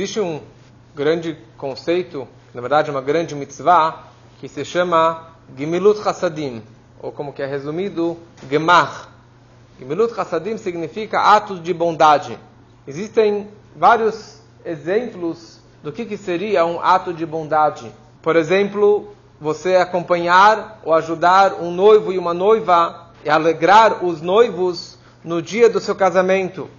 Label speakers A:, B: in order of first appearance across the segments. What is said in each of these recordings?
A: Existe um grande conceito, na verdade uma grande mitzvah, que se chama Gemilut Hasadim, ou como que é resumido, Gemach. Gemilut Hasadim significa atos de bondade. Existem vários exemplos do que, que seria um ato de bondade. Por exemplo, você acompanhar ou ajudar um noivo e uma noiva e alegrar os noivos no dia do seu casamento.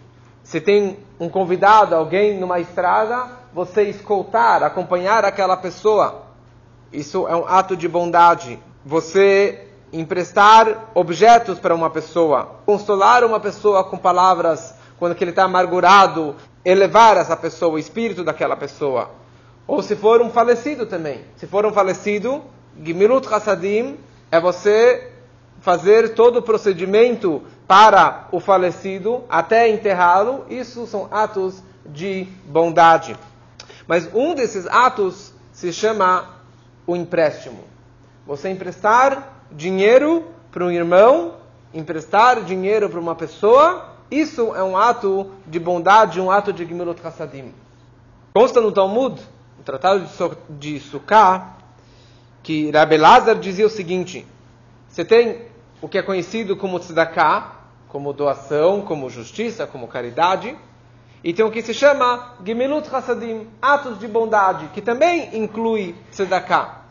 A: Se tem um convidado, alguém numa estrada, você escoltar, acompanhar aquela pessoa. Isso é um ato de bondade. Você emprestar objetos para uma pessoa, consolar uma pessoa com palavras quando ele está amargurado, elevar essa pessoa, o espírito daquela pessoa. Ou se for um falecido também. Se for um falecido, Gimilut Hasadim é você fazer todo o procedimento para o falecido até enterrá-lo. Isso são atos de bondade. Mas um desses atos se chama o empréstimo. Você emprestar dinheiro para um irmão, emprestar dinheiro para uma pessoa, isso é um ato de bondade, um ato de Gimilut Hasadim. Consta no Talmud, no Tratado de Sukkah, que Rabbi Lazar dizia o seguinte: você tem o que é conhecido como tzedakah, como doação, como justiça, como caridade, e tem o que se chama Gemilut Hasadim, atos de bondade, que também inclui tzedakah.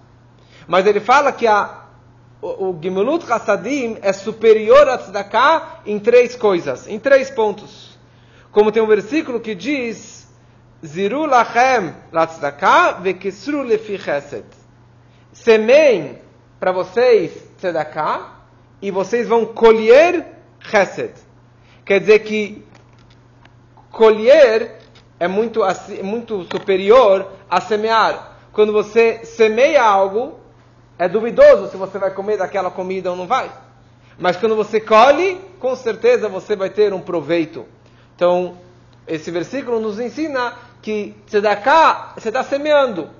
A: Mas ele fala que a, o, o Gemilut Hasadim é superior a tzedakah em três coisas, em três pontos. Como tem um versículo que diz, Ziru lachem la tzedakah vekisru lefi chesed semeiem para vocês tzedakah e vocês vão colher chesed. Quer dizer que colher é muito, muito superior a semear. Quando você semeia algo, é duvidoso se você vai comer daquela comida ou não vai. Mas quando você colhe, com certeza você vai ter um proveito. Então, esse versículo nos ensina que tzedakah, você está semeando.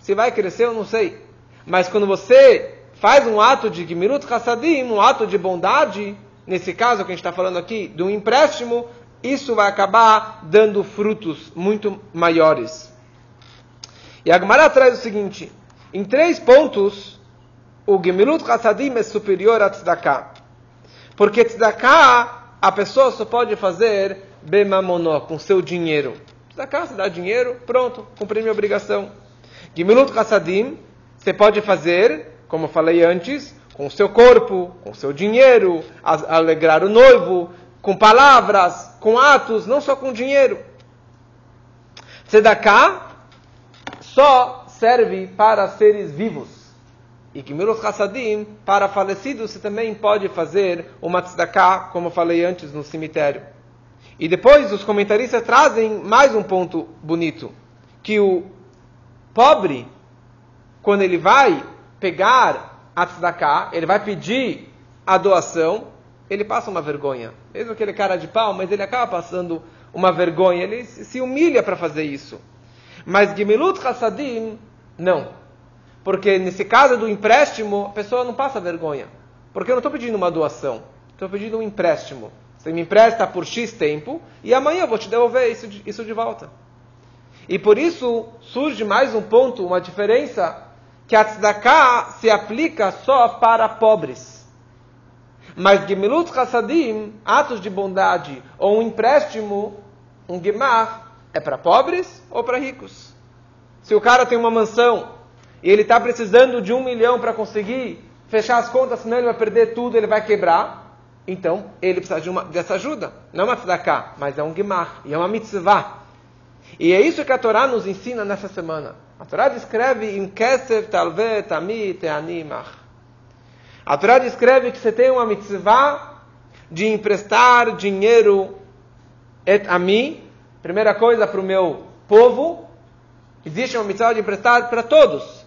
A: Se vai crescer, eu não sei. Mas quando você faz um ato de Gmirut Hassadim, um ato de bondade, nesse caso que a gente está falando aqui, de um empréstimo, isso vai acabar dando frutos muito maiores. E a Gemara traz o seguinte: em três pontos, o Gemilut Hassadim é superior a Tzedakah. Porque Tzedakah, a pessoa só pode fazer Bemamonó, com seu dinheiro. Tzedakah, você dá dinheiro, pronto, cumpri minha obrigação. Gemilut Hassadim, você pode fazer, como falei antes, com seu corpo, com seu dinheiro, alegrar o noivo, com palavras, com atos, não só com dinheiro. Tzedakah só serve para seres vivos. E Gemilut Hassadim, para falecidos, você também pode fazer uma tzedakah, como falei antes, no cemitério. E depois os comentaristas trazem mais um ponto bonito, que o pobre quando ele vai pegar a tzedakah, ele vai pedir a doação, ele passa uma vergonha. Mesmo aquele cara de pau, mas ele acaba passando uma vergonha, ele se humilha para fazer isso. Mas Gemilut Hassadim, não. Porque nesse caso do empréstimo, a pessoa não passa vergonha. Porque eu não estou pedindo uma doação, estou pedindo um empréstimo. Você me empresta por X tempo e amanhã eu vou te devolver isso de, isso de volta. E por isso surge mais um ponto, uma diferença que a tzedakah se aplica só para pobres. Mas Gemilut Hassadim, atos de bondade, ou um empréstimo, um gemar, é para pobres ou para ricos. Se o cara tem uma mansão e ele está precisando de um milhão para conseguir fechar as contas, senão ele vai perder tudo, ele vai quebrar, então ele precisa de uma, dessa ajuda. Não é uma tzedakah, mas é um gemar, e é uma mitzvah. E é isso que a Torá nos ensina nessa semana. A Torá descreve em Kesef Talve Tami Teanimach. A Torá descreve que você tem uma mitzvah de emprestar dinheiro et a mim, primeira coisa para o meu povo, existe uma mitzvah de emprestar para todos.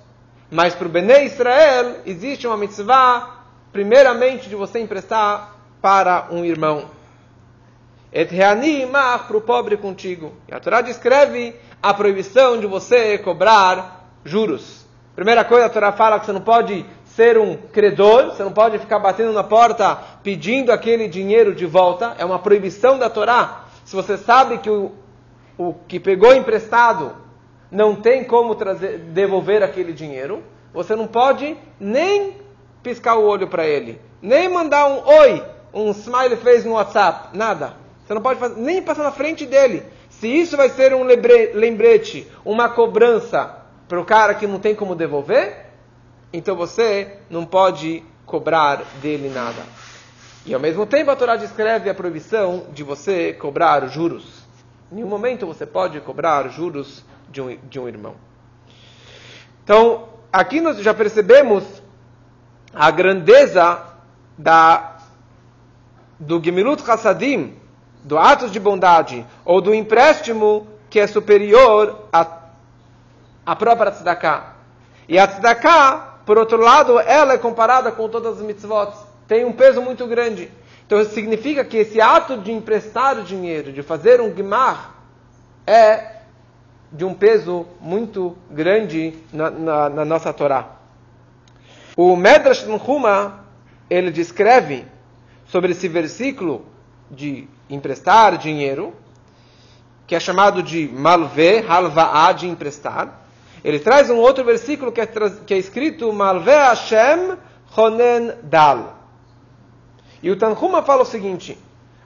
A: Mas para o Bnei Israel, existe uma mitzvah, primeiramente, de você emprestar para um irmão. Et reanimar para o pobre contigo. E a Torá descreve a proibição de você cobrar juros. Primeira coisa, a Torá fala que você não pode ser um credor, você não pode ficar batendo na porta pedindo aquele dinheiro de volta. É uma proibição da Torá. Se você sabe que o, o que pegou emprestado não tem como trazer, devolver aquele dinheiro, você não pode nem piscar o olho para ele, nem mandar um oi, um smile face no WhatsApp, nada. Você não pode fazer, nem passar na frente dele. Se isso vai ser um lembrete, uma cobrança para o cara que não tem como devolver, então você não pode cobrar dele nada. E ao mesmo tempo a Torá descreve a proibição de você cobrar juros. Em nenhum momento você pode cobrar juros de um, de um irmão. Então, aqui nós já percebemos a grandeza da, do Gemilut Hassadim, do atos de bondade, ou do empréstimo que é superior à, à própria tzedakah. E a tzedakah, por outro lado, ela é comparada com todas as mitzvot. Tem um peso muito grande. Então isso significa que esse ato de emprestar o dinheiro, de fazer um gmar, é de um peso muito grande na, na, na nossa Torá. O Medrash Nchuma, ele descreve sobre esse versículo de emprestar dinheiro, que é chamado de malve, halva'a, de emprestar. Ele traz um outro versículo que é, que é escrito malve Hashem honen dal. E o Tanhuma fala o seguinte,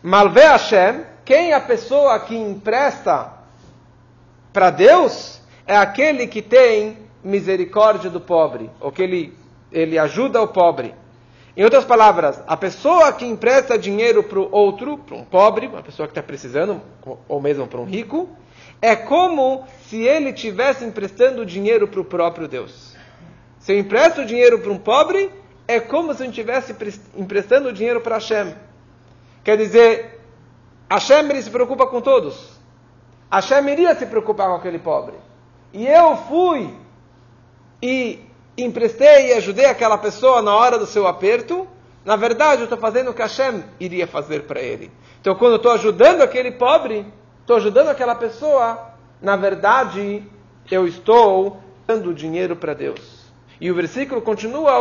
A: malve Hashem, quem é a pessoa que empresta para Deus é aquele que tem misericórdia do pobre, ou que ele, ele ajuda o pobre. Em outras palavras, a pessoa que empresta dinheiro para o outro, para um pobre, uma pessoa que está precisando, ou mesmo para um rico, é como se ele estivesse emprestando dinheiro para o próprio Deus. Se eu empresto dinheiro para um pobre, é como se eu estivesse emprestando dinheiro para Hashem. Quer dizer, Hashem ele se preocupa com todos. Hashem iria se preocupar com aquele pobre. E eu fui e emprestei e ajudei aquela pessoa na hora do seu aperto. Na verdade, eu estou fazendo o que Hashem iria fazer para ele. Então, quando eu estou ajudando aquele pobre, estou ajudando aquela pessoa, na verdade, eu estou dando dinheiro para Deus. E o versículo continua,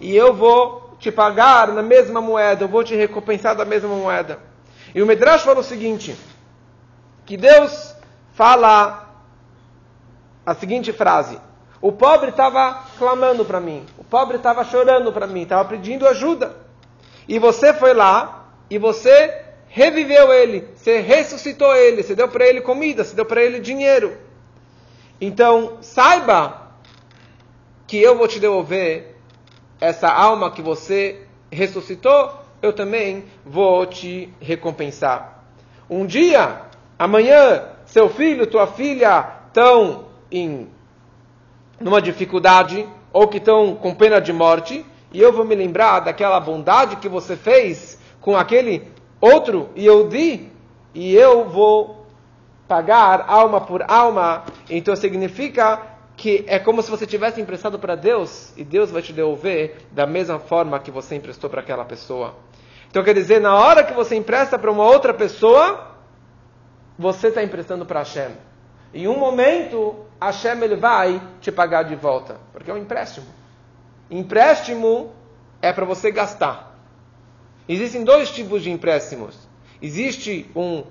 A: e eu vou te pagar na mesma moeda, eu vou te recompensar da mesma moeda. E o Medrash fala o seguinte, que Deus fala a seguinte frase: O pobre estava clamando para mim, o pobre estava chorando para mim, estava pedindo ajuda. E você foi lá e você reviveu ele, você ressuscitou ele, você deu para ele comida, você deu para ele dinheiro. Então, saiba que eu vou te devolver essa alma que você ressuscitou, eu também vou te recompensar. Um dia, Amanhã, seu filho, tua filha estão em numa dificuldade ou que estão com pena de morte, e eu vou me lembrar daquela bondade que você fez com aquele outro e eu di, e eu vou pagar alma por alma. Então significa que é como se você tivesse emprestado para Deus e Deus vai te devolver da mesma forma que você emprestou para aquela pessoa. Então quer dizer, na hora que você empresta para uma outra pessoa, você está emprestando para Hashem. Em um momento, Hashem ele vai te pagar de volta, porque é um empréstimo. Empréstimo é para você gastar. Existem dois tipos de empréstimos. Existe um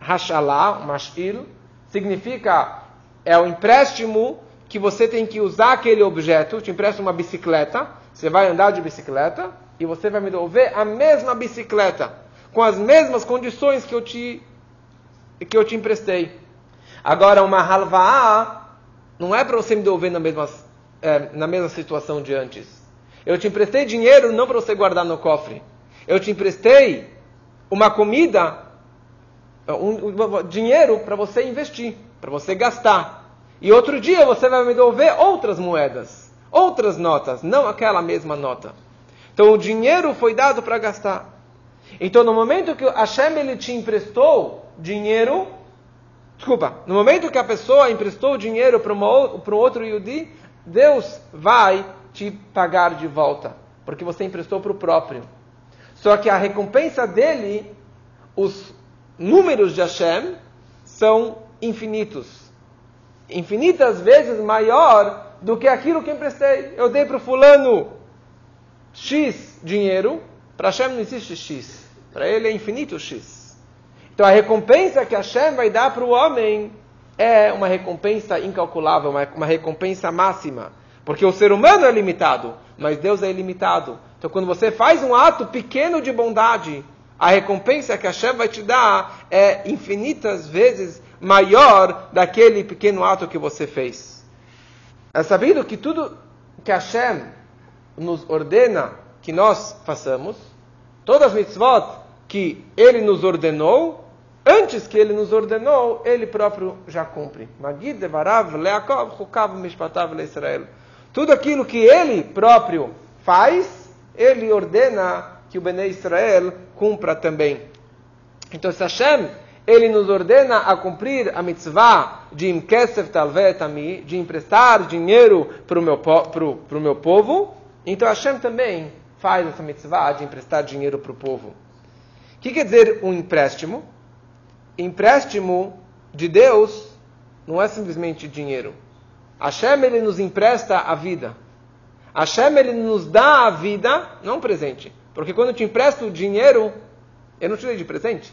A: hashalá, um mashil, significa é o empréstimo que você tem que usar aquele objeto. Te empresto uma bicicleta, você vai andar de bicicleta e você vai me devolver a mesma bicicleta, com as mesmas condições que eu te que eu te emprestei. Agora, uma halva'a não é para você me devolver na mesma, é, na mesma situação de antes. Eu te emprestei dinheiro não para você guardar no cofre. Eu te emprestei uma comida, um, um, dinheiro para você investir, para você gastar. E outro dia você vai me devolver outras moedas, outras notas, não aquela mesma nota. Então o dinheiro foi dado para gastar. Então no momento que Hashem ele te emprestou dinheiro. Desculpa, no momento que a pessoa emprestou dinheiro para, um outro Yudi, Deus vai te pagar de volta, porque você emprestou para o próprio. Só que a recompensa dele, os números de Hashem, são infinitos. Infinitas vezes maior do que aquilo que emprestei. Eu dei para o fulano X dinheiro, para Hashem não existe X. Para ele é infinito X. Então a recompensa que Hashem vai dar para o homem é uma recompensa incalculável, uma, uma recompensa máxima. Porque o ser humano é limitado, mas Deus é ilimitado. Então quando você faz um ato pequeno de bondade, a recompensa que Hashem vai te dar é infinitas vezes maior daquele pequeno ato que você fez. É sabido que tudo que Hashem nos ordena que nós façamos, todas as mitzvot que Ele nos ordenou, antes que Ele nos ordenou, Ele próprio já cumpre. Magid leIsrael. Tudo aquilo que Ele próprio faz, Ele ordena que o Bnei Israel cumpra também. Então, se Hashem ele nos ordena a cumprir a mitzvah de imkesef talvetami, de emprestar dinheiro para o meu, pro, pro meu povo, então Hashem também faz essa mitzvah de emprestar dinheiro para o povo. O que quer dizer um empréstimo? Empréstimo de Deus não é simplesmente dinheiro. Hashem ele nos empresta a vida. Hashem ele nos dá a vida, não um presente. Porque quando eu te empresto o dinheiro, eu não te dei de presente.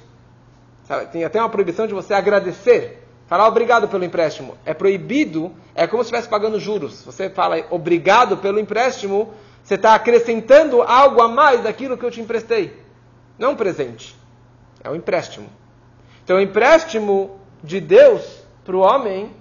A: Sabe? Tem até uma proibição de você agradecer. Falar obrigado pelo empréstimo. É proibido, é como se estivesse pagando juros. Você fala obrigado pelo empréstimo, você está acrescentando algo a mais daquilo que eu te emprestei. Não um presente, é um empréstimo. Então, o empréstimo de Deus para o homem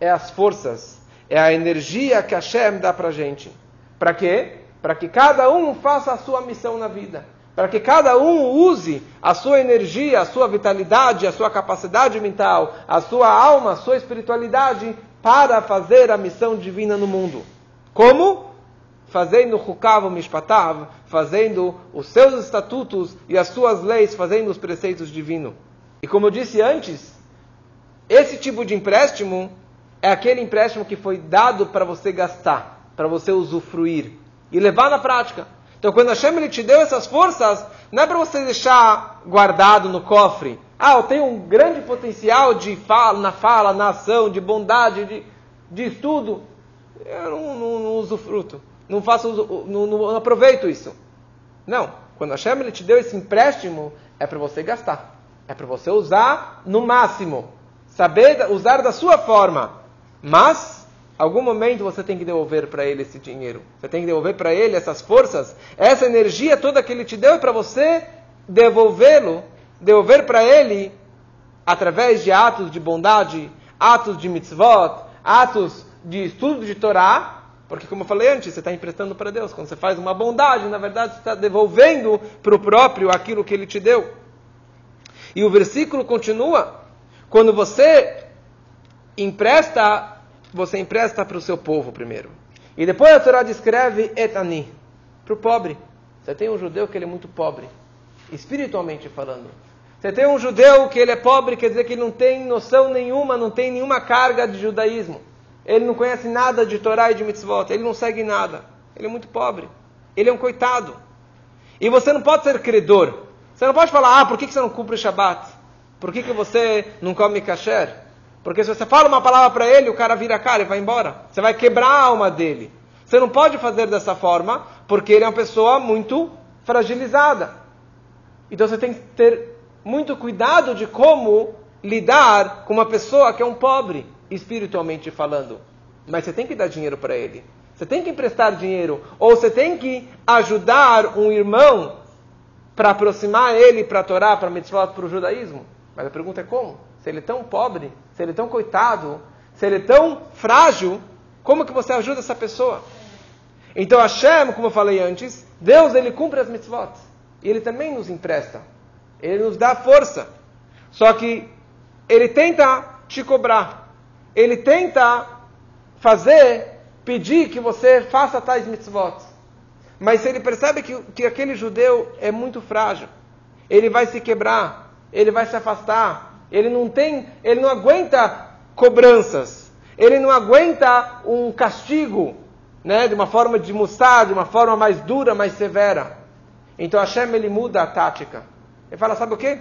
A: é as forças, é a energia que Hashem dá para a gente. Para quê? Para que cada um faça a sua missão na vida para que cada um use a sua energia, a sua vitalidade, a sua capacidade mental, a sua alma, a sua espiritualidade para fazer a missão divina no mundo. Como? Fazendo Hukav Mishpatav, fazendo os seus estatutos e as suas leis, fazendo os preceitos divinos. E como eu disse antes, esse tipo de empréstimo é aquele empréstimo que foi dado para você gastar, para você usufruir e levar na prática. Então, quando Hashem ele te deu essas forças, não é para você deixar guardado no cofre. Ah, eu tenho um grande potencial de fala, na fala, na ação, de bondade, de, de estudo. Eu não, não, não uso fruto. Não faço, não, não, aproveito isso. Não. Quando Hashem ele te deu esse empréstimo, é para você gastar. É para você usar no máximo. Saber usar da sua forma. Mas algum momento você tem que devolver para ele esse dinheiro. Você tem que devolver para ele essas forças, essa energia toda que ele te deu é para você devolvê-lo, devolver para ele através de atos de bondade, atos de mitzvot, atos de estudo de Torá, porque como eu falei antes, você está emprestando para Deus. Quando você faz uma bondade, na verdade você está devolvendo para o próprio aquilo que ele te deu. E o versículo continua, quando você empresta você empresta para o seu povo primeiro. E depois a Torá descreve etani, para o pobre. Você tem um judeu que ele é muito pobre, espiritualmente falando. Você tem um judeu que ele é pobre, quer dizer que ele não tem noção nenhuma, não tem nenhuma carga de judaísmo. Ele não conhece nada de Torá e de mitzvot, ele não segue nada. Ele é muito pobre. Ele é um coitado. E você não pode ser credor. Você não pode falar, ah, por que você não cumpre o Shabat? Por que, você não come kasher? Porque se você fala uma palavra para ele, o cara vira a cara e vai embora. Você vai quebrar a alma dele. Você não pode fazer dessa forma, porque ele é uma pessoa muito fragilizada. Então você tem que ter muito cuidado de como lidar com uma pessoa que é um pobre, espiritualmente falando. Mas você tem que dar dinheiro para ele. Você tem que emprestar dinheiro. Ou você tem que ajudar um irmão para aproximar ele para a Torá, para a mitzvah, para o judaísmo. Mas a pergunta é como? Se ele é tão pobre, se ele é tão coitado, se ele é tão frágil, como que você ajuda essa pessoa? Então Hashem, como eu falei antes, Deus ele cumpre as mitzvot. E ele também nos empresta. Ele nos dá força. Só que ele tenta te cobrar. Ele tenta fazer, pedir que você faça tais mitzvot. Mas ele percebe que, que aquele judeu é muito frágil, ele vai se quebrar, ele vai se afastar, ele não tem, ele não aguenta cobranças. Ele não aguenta um castigo, né, de uma forma de mostrar, de uma forma mais dura, mais severa. Então Hashem ele muda a tática. Ele fala, sabe o quê?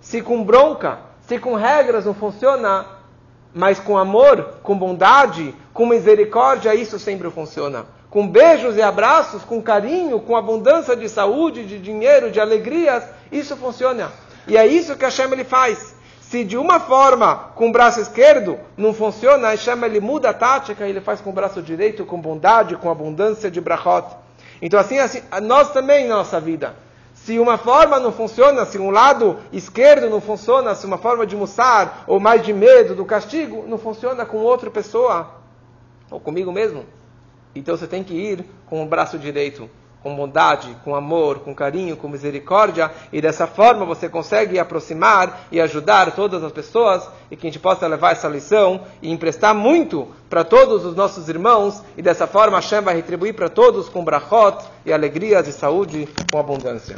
A: Se com bronca, se com regras não funciona, mas com amor, com bondade, com misericórdia, isso sempre funciona. Com beijos e abraços, com carinho, com abundância de saúde, de dinheiro, de alegrias, isso funciona. E é isso que Hashem ele faz. Se de uma forma com o braço esquerdo não funciona, Hashem ele muda a tática e ele faz com o braço direito, com bondade, com abundância de brachot. Então assim, assim nós também em nossa vida. Se uma forma não funciona, se um lado esquerdo não funciona, se uma forma de mussar ou mais de medo do castigo não funciona com outra pessoa ou comigo mesmo, então você tem que ir com o braço direito com bondade, com amor, com carinho, com misericórdia, e dessa forma você consegue aproximar e ajudar todas as pessoas, e que a gente possa levar essa lição e emprestar muito para todos os nossos irmãos, e dessa forma Hashem vai retribuir para todos com brachot e alegrias e saúde com abundância.